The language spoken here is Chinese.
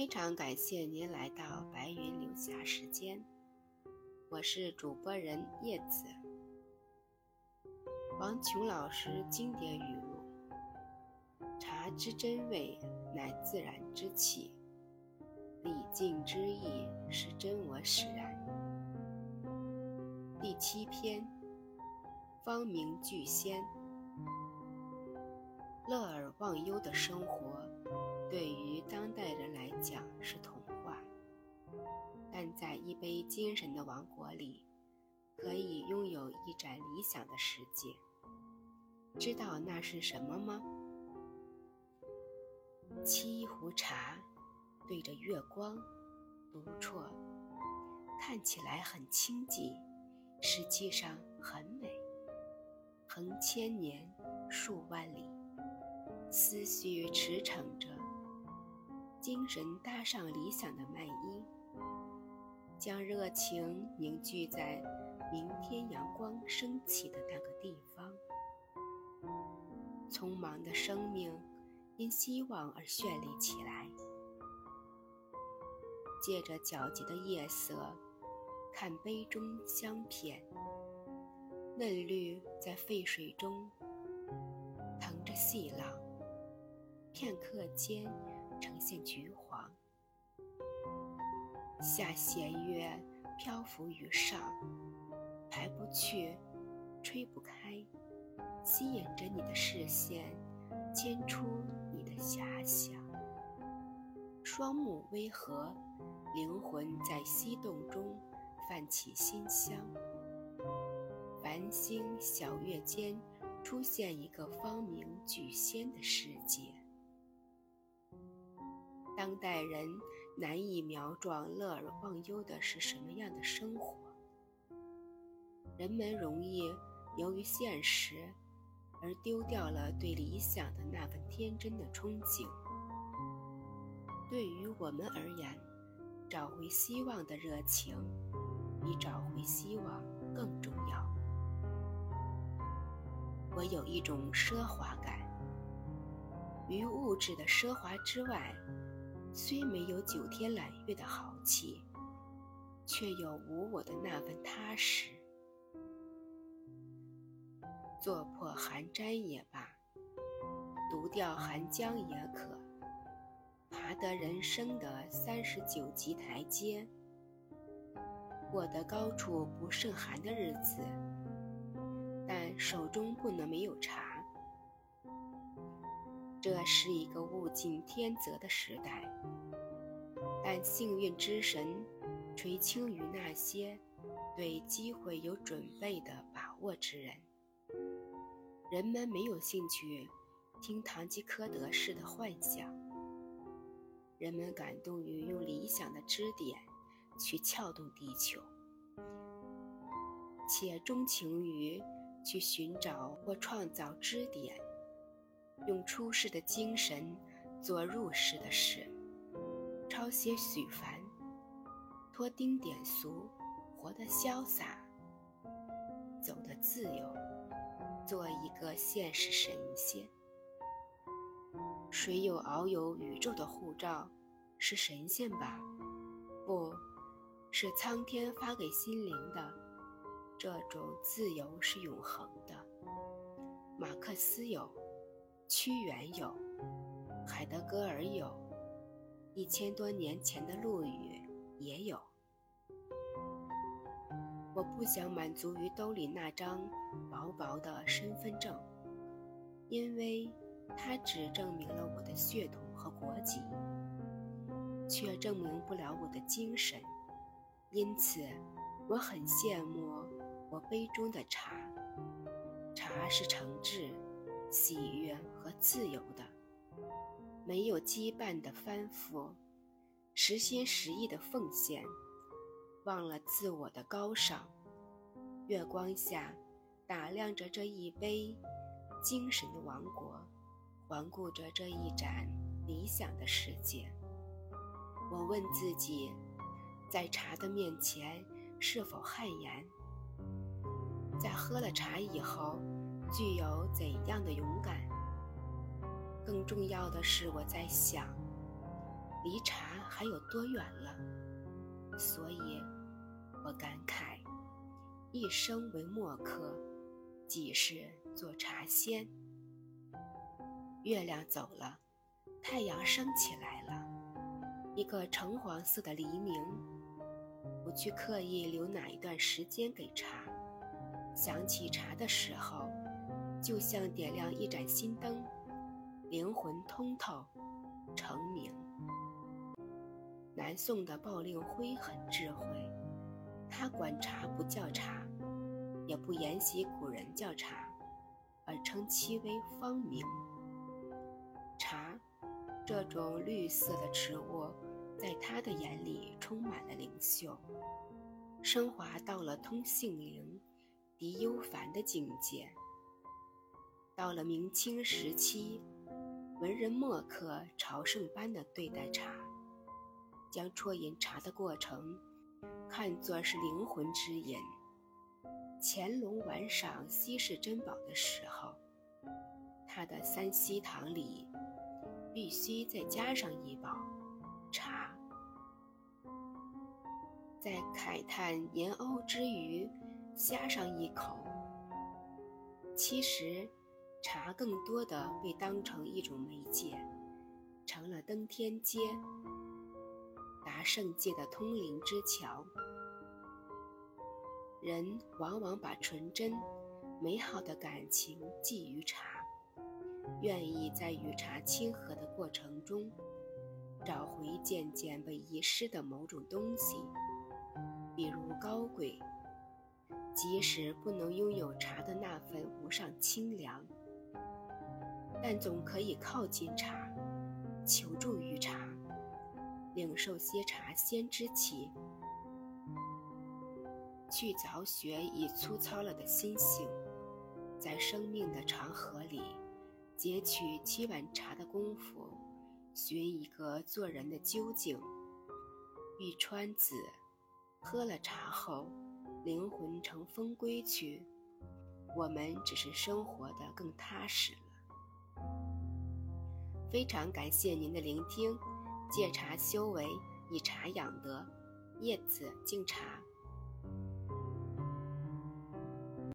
非常感谢您来到白云流霞时间，我是主播人叶子。王琼老师经典语录：“茶之真味，乃自然之气；礼敬之意，是真我使然。”第七篇，方明聚仙。忘忧的生活，对于当代人来讲是童话；但在一杯精神的王国里，可以拥有一盏理想的世界。知道那是什么吗？沏一壶茶，对着月光独啜，看起来很清寂，实际上很美。横千年，数万里。思绪驰骋着，精神搭上理想的脉衣，将热情凝聚在明天阳光升起的那个地方。匆忙的生命因希望而绚丽起来，借着皎洁的夜色，看杯中香片，嫩绿在沸水中腾着细浪。片刻间，呈现橘黄。下弦月漂浮于上，排不去，吹不开，吸引着你的视线，牵出你的遐想。双目微合，灵魂在翕动中泛起馨香。繁星小月间，出现一个芳名聚仙的世界。当代人难以描状乐而忘忧的是什么样的生活？人们容易由于现实而丢掉了对理想的那份天真的憧憬。对于我们而言，找回希望的热情比找回希望更重要。我有一种奢华感，于物质的奢华之外。虽没有九天揽月的豪气，却有无我的那份踏实。做破寒毡也罢，独钓寒江也可，爬得人生的三十九级台阶，过得高处不胜寒的日子，但手中不能没有茶。这是一个物竞天择的时代，但幸运之神垂青于那些对机会有准备的把握之人。人们没有兴趣听堂吉诃德式的幻想，人们感动于用理想的支点去撬动地球，且钟情于去寻找或创造支点。用出世的精神做入世的事，抄写许凡，脱丁点俗，活得潇洒，走得自由，做一个现实神仙。谁有遨游宇宙的护照，是神仙吧？不是苍天发给心灵的。这种自由是永恒的。马克思有。屈原有，海德格尔有，一千多年前的陆羽也有。我不想满足于兜里那张薄薄的身份证，因为它只证明了我的血统和国籍，却证明不了我的精神。因此，我很羡慕我杯中的茶，茶是诚挚。喜悦和自由的，没有羁绊的翻覆，实心实意的奉献，忘了自我的高尚。月光下，打量着这一杯精神的王国，环顾着这一盏理想的世界。我问自己，在茶的面前是否汗颜？在喝了茶以后。具有怎样的勇敢？更重要的是，我在想，离茶还有多远了？所以，我感慨：一生为墨客，几世做茶仙。月亮走了，太阳升起来了，一个橙黄色的黎明。不去刻意留哪一段时间给茶，想起茶的时候，就像点亮一盏心灯，灵魂通透，成明。南宋的鲍令辉很智慧，他管茶不叫茶，也不沿袭古人叫茶，而称其为芳名。茶，这种绿色的植物，在他的眼里充满了灵秀，升华到了通性灵、涤幽烦的境界。到了明清时期，文人墨客朝圣般的对待茶。将啜饮茶的过程看作是灵魂之饮。乾隆玩赏稀世珍宝的时候，他的三希堂里必须再加上一宝茶。在慨叹盐瓯之余，呷上一口。其实，茶更多的被当成一种媒介，成了登天阶。达圣界的通灵之桥，人往往把纯真、美好的感情寄于茶，愿意在与茶亲和的过程中，找回渐渐被遗失的某种东西，比如高贵。即使不能拥有茶的那份无上清凉，但总可以靠近茶，求助于茶。领受些茶仙之气，去凿穴已粗糙了的心性，在生命的长河里，截取七碗茶的功夫，寻一个做人的究竟。玉川子，喝了茶后，灵魂乘风归去，我们只是生活的更踏实了。非常感谢您的聆听。戒茶修为，以茶养德。叶子敬茶。